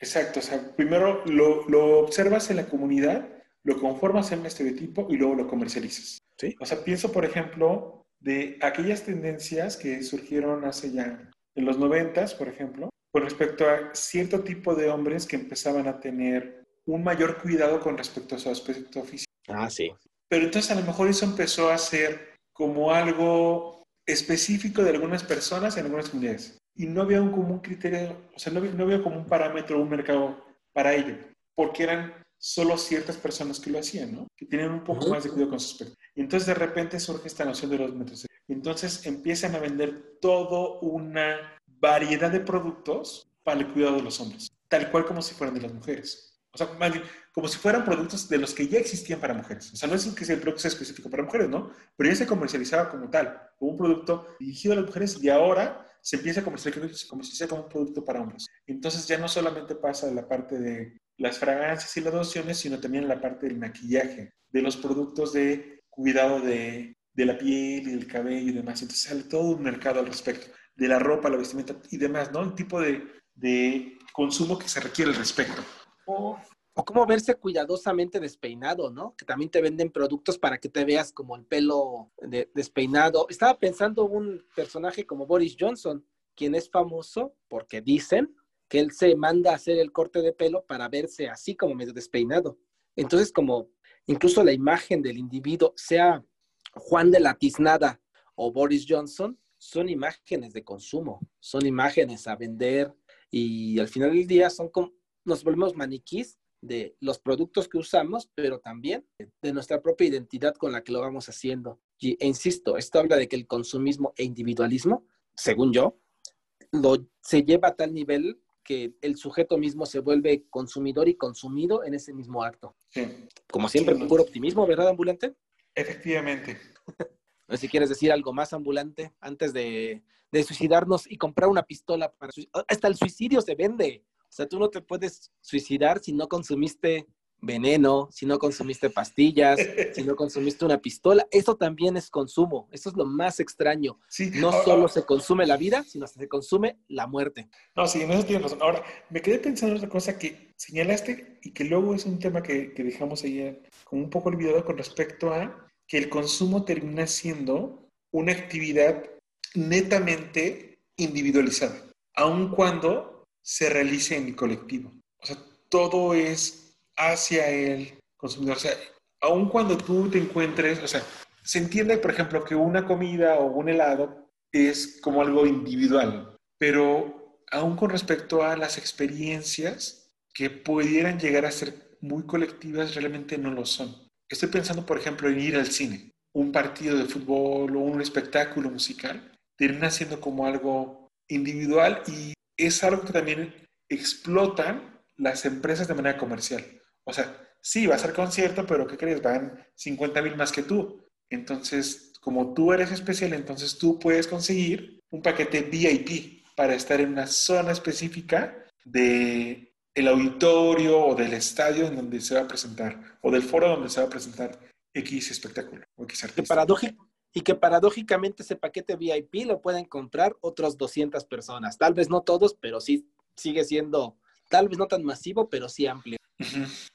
Exacto, o sea, primero lo, lo observas en la comunidad lo conformas en un estereotipo y luego lo comercializas. Sí. O sea, pienso, por ejemplo, de aquellas tendencias que surgieron hace ya en los noventas, por ejemplo, con respecto a cierto tipo de hombres que empezaban a tener un mayor cuidado con respecto a su aspecto físico. Ah, sí. Pero entonces a lo mejor eso empezó a ser como algo específico de algunas personas en algunas comunidades. Y no había un común criterio, o sea, no había, no había como un parámetro, un mercado para ello, porque eran solo ciertas personas que lo hacían, ¿no? Que tenían un poco más de cuidado con su aspecto. Y entonces de repente surge esta noción de los metros. Y entonces empiezan a vender toda una variedad de productos para el cuidado de los hombres, tal cual como si fueran de las mujeres. O sea, más bien, como si fueran productos de los que ya existían para mujeres. O sea, no es que el producto sea específico para mujeres, ¿no? Pero ya se comercializaba como tal, como un producto dirigido a las mujeres y ahora se empieza a comercializar, como un producto para hombres. Entonces ya no solamente pasa la parte de las fragancias y las lociones, sino también la parte del maquillaje, de los productos de cuidado de, de la piel y del cabello y demás. Entonces sale todo un mercado al respecto, de la ropa, la vestimenta y demás, ¿no? El tipo de, de consumo que se requiere al respecto. O, o cómo verse cuidadosamente despeinado, ¿no? Que también te venden productos para que te veas como el pelo de- despeinado. Estaba pensando un personaje como Boris Johnson, quien es famoso porque dicen que él se manda a hacer el corte de pelo para verse así como medio despeinado. Entonces, como incluso la imagen del individuo, sea Juan de la Tiznada o Boris Johnson, son imágenes de consumo, son imágenes a vender y al final del día son como, nos volvemos maniquís de los productos que usamos, pero también de nuestra propia identidad con la que lo vamos haciendo. Y e insisto, esto habla de que el consumismo e individualismo, según yo, lo, se lleva a tal nivel que el sujeto mismo se vuelve consumidor y consumido en ese mismo acto. Sí, Como siempre, Sí. puro optimismo, ¿verdad, ambulante? efectivamente. [LAUGHS] No sé si quieres decir algo más, ambulante, antes de, de suicidarnos y comprar una pistola para Hasta el suicidio se vende. O sea, tú no te puedes suicidar si no consumiste veneno, si no consumiste pastillas, si no consumiste una pistola. Eso también es consumo. Eso es lo más extraño. Sí, No ahora- solo se consume la vida, sino se consume la muerte. No, sí, en eso tienes razón. Ahora, me quedé pensando en otra cosa que señalaste y que luego es un tema que, que dejamos ahí eh, como un poco olvidado con respecto a que el consumo termina siendo una actividad netamente individualizada, aun cuando se realice en el colectivo. O sea, todo es hacia el consumidor. O sea, aun cuando tú te encuentres, o sea, se entiende, por ejemplo, que una comida o un helado es como algo individual, pero aún con respecto a las experiencias que pudieran llegar a ser muy colectivas, realmente no lo son. Estoy pensando, por ejemplo, en ir al cine. Un partido de fútbol o un espectáculo musical termina siendo como algo individual y es algo que también explotan las empresas de manera comercial. O sea, sí, va a ser concierto, pero ¿qué crees? Van 50 mil más que tú. Entonces, como tú eres especial, entonces tú puedes conseguir un paquete VIP para estar en una zona específica de el auditorio o del estadio en donde se va a presentar o del foro donde se va a presentar X espectáculo o X Que artista. Y que paradójicamente ese paquete VIP lo pueden comprar otros 200 personas. Tal vez no todos, pero sí sigue siendo, tal vez no tan masivo, pero sí amplio.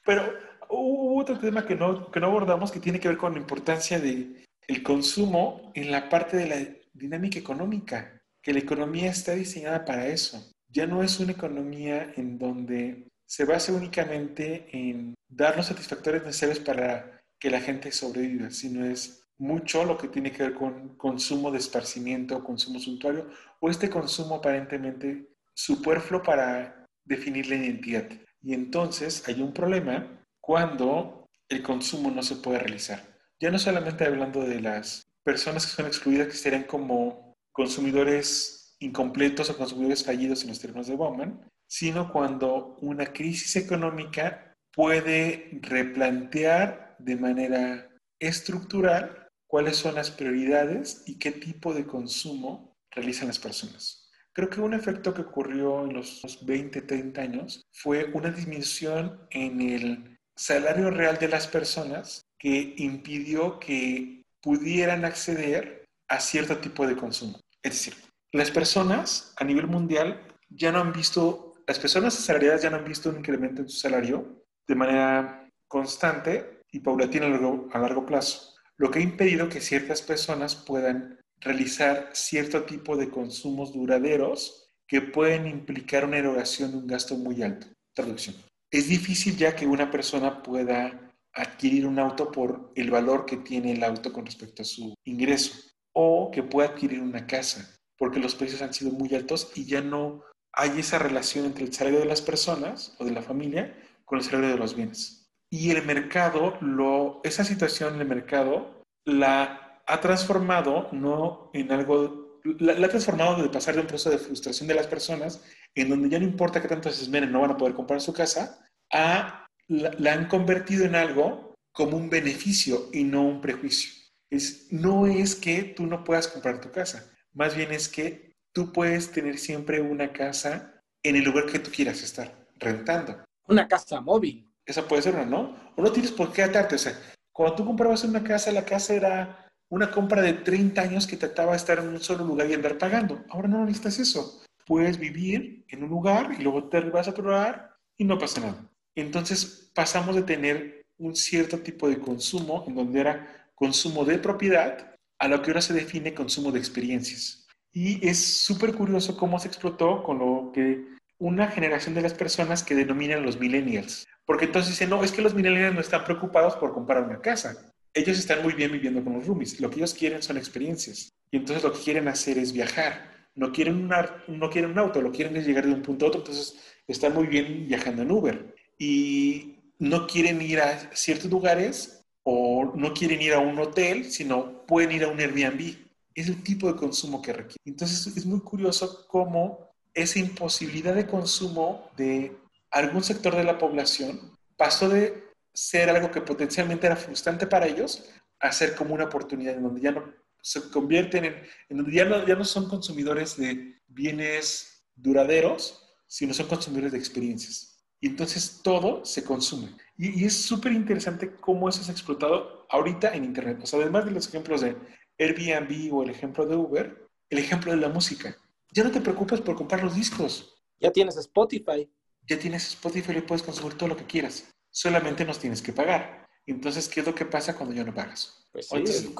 Pero hubo otro tema que no, que no abordamos que tiene que ver con la importancia de el consumo en la parte de la dinámica económica, que la economía está diseñada para eso. Ya no es una economía en donde se base únicamente en dar los satisfactores necesarios para que la gente sobreviva, sino es mucho lo que tiene que ver con consumo de esparcimiento, consumo suntuario, o este consumo aparentemente superfluo para definir la identidad. Y entonces hay un problema cuando el consumo no se puede realizar. Ya no solamente hablando de las personas que son excluidas, que serían como consumidores incompletos o consumidores fallidos en los términos de Bauman, sino cuando una crisis económica puede replantear de manera estructural cuáles son las prioridades y qué tipo de consumo realizan las personas. Creo que un efecto que ocurrió en los 20, 30 años fue una disminución en el salario real de las personas que impidió que pudieran acceder a cierto tipo de consumo. Es decir, las personas a nivel mundial ya no han visto, las personas asalariadas ya no han visto un incremento en su salario de manera constante y paulatina a largo, plazo, lo que ha impedido que ciertas personas puedan realizar cierto tipo de consumos duraderos que pueden implicar una erogación de un gasto muy alto. Traducción. Es difícil ya que una persona pueda adquirir un auto por el valor que tiene el auto con respecto a su ingreso o que pueda adquirir una casa porque los precios han sido muy altos y ya no hay esa relación entre el salario de las personas o de la familia con el salario de los bienes. Y el mercado, lo, esa situación en el mercado la ha transformado no en algo, la, ha transformado de pasar de un proceso de frustración de las personas, en donde ya no importa qué tanto se esmeren, no van a poder comprar su casa, a la, han convertido en algo como un beneficio y no un prejuicio. Es, no es que tú no puedas comprar tu casa, más bien es que tú puedes tener siempre una casa en el lugar que tú quieras estar, rentando. Una casa móvil. Esa puede ser una, ¿no? O no tienes por qué atarte. O sea, cuando tú comprabas una casa, la casa era una compra de 30 años que trataba de estar en un solo lugar y andar pagando. Ahora no necesitas eso. Puedes vivir en un lugar y luego te vas a lugar y no pasa nada. Entonces pasamos de tener un cierto tipo de consumo en donde era consumo de propiedad a lo que ahora se define consumo de experiencias. Y es súper curioso cómo se explotó con lo que una generación de las personas que denominan los millennials. Porque entonces dicen, no, es que los millennials no están preocupados por comprar una casa. Ellos están muy bien viviendo con los roomies. Lo que ellos quieren son experiencias. Y entonces lo que quieren hacer es viajar. No quieren, no quieren un auto, lo quieren es llegar de un punto a otro. Entonces están muy bien viajando en Uber. Y no quieren ir a ciertos lugares o no quieren ir a un hotel, sino pueden ir a un Airbnb. Es el tipo de consumo que requiere. Entonces es muy curioso cómo esa imposibilidad de consumo de algún sector de la población pasó de ser algo que potencialmente era frustrante para ellos a ser como una oportunidad en donde ya no se convierten en, en donde ya no, ya no son consumidores de bienes duraderos, sino son consumidores de experiencias. Y entonces todo se consume. Y, es súper interesante cómo eso es explotado ahorita en Internet. O sea, además de los ejemplos de Airbnb o el ejemplo de Uber, el ejemplo de la música. Ya no te preocupes por comprar los discos. Ya tienes Spotify. Ya tienes Spotify y puedes consumir todo lo que quieras. Solamente nos tienes que pagar. Entonces, ¿qué es lo que pasa cuando ya no pagas? Pues sí,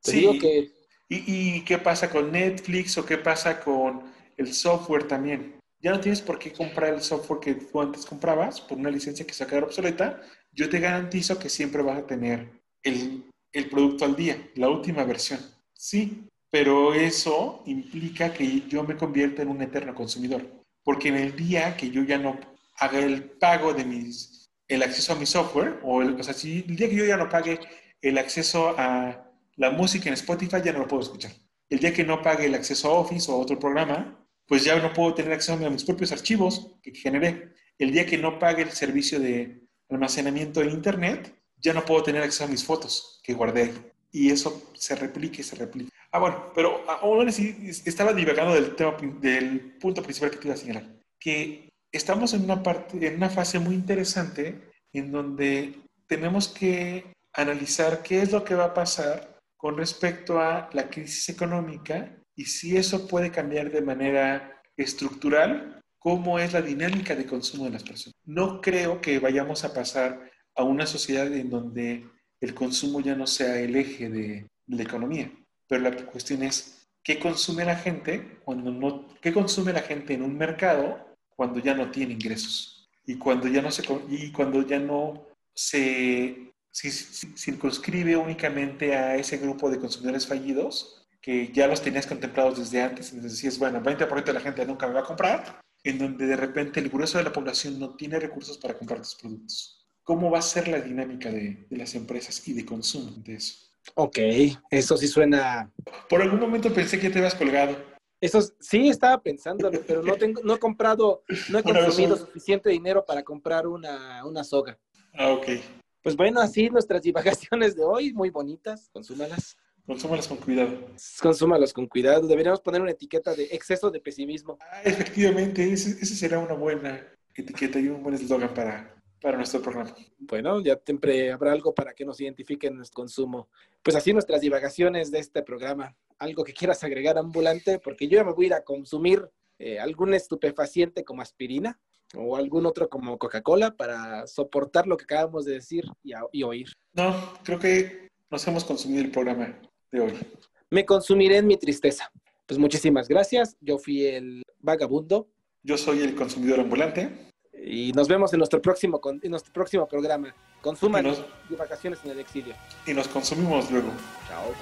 sí. que... ¿Y, ¿Y qué pasa con Netflix o qué pasa con el software también? ya no tienes por qué comprar el software que tú antes comprabas por una licencia que se va a quedar obsoleta. Yo te garantizo que siempre vas a tener el, el producto al día, la última versión. Sí, pero eso implica que yo me convierta en un eterno consumidor. Porque en el día que yo ya no haga el pago de mis, el acceso a mi software, o, el, o sea, si el día que yo ya no pague el acceso a la música en Spotify, ya no lo puedo escuchar. El día que no pague el acceso a Office o a otro programa, pues ya no puedo tener acceso a mis propios archivos que generé. El día que no pague el servicio de almacenamiento de Internet, ya no puedo tener acceso a mis fotos que guardé. Y eso se replica y se replica. Ah, bueno, pero ahora sí estaba divagando del, tema, del punto principal que te iba a señalar. Que estamos en una, parte, en una fase muy interesante en donde tenemos que analizar qué es lo que va a pasar con respecto a la crisis económica y si eso puede cambiar de manera estructural, cómo es la dinámica de consumo de las personas. No creo que vayamos a pasar a una sociedad en donde el consumo ya no sea el eje de la economía, pero la cuestión es qué consume la gente cuando no, qué consume la gente en un mercado cuando ya no tiene ingresos y cuando ya no se y cuando ya no se circunscribe únicamente a ese grupo de consumidores fallidos que ya los tenías contemplados desde antes, y decías, bueno, 20% de la gente nunca me va a comprar, en donde de repente el grueso de la población no tiene recursos para comprar tus productos. ¿Cómo va a ser la dinámica de, de las empresas y de consumo de eso? Ok, eso sí suena... Por algún momento pensé que te habías colgado. Eso sí estaba pensando, pero no tengo, no he comprado, no he consumido suficiente dinero para comprar una, una soga. Ah, ok. Pues bueno, así nuestras divagaciones de hoy, muy bonitas, consúmalas. Consúmalas con cuidado. Consúmalas con cuidado. Deberíamos poner una etiqueta de exceso de pesimismo. Ah, efectivamente, ese, será una buena etiqueta y un buen eslogan para, para nuestro programa. Bueno, ya siempre habrá algo para que nos identifiquen nuestro consumo. Pues así nuestras divagaciones de este programa. ¿Algo que quieras agregar ambulante? Porque yo ya me voy a ir a consumir eh, algún estupefaciente como aspirina. o algún otro como Coca-Cola para soportar lo que acabamos de decir y, a- y oír. No, creo que nos hemos consumido el programa de hoy. Me consumiré en mi tristeza. Pues muchísimas gracias. Yo fui el vagabundo Yo soy el consumidor ambulante. y nos vemos en nuestro próximo, en nuestro próximo programa. Consuman nos- vacaciones en el exilio. y nos consumimos luego. Chao.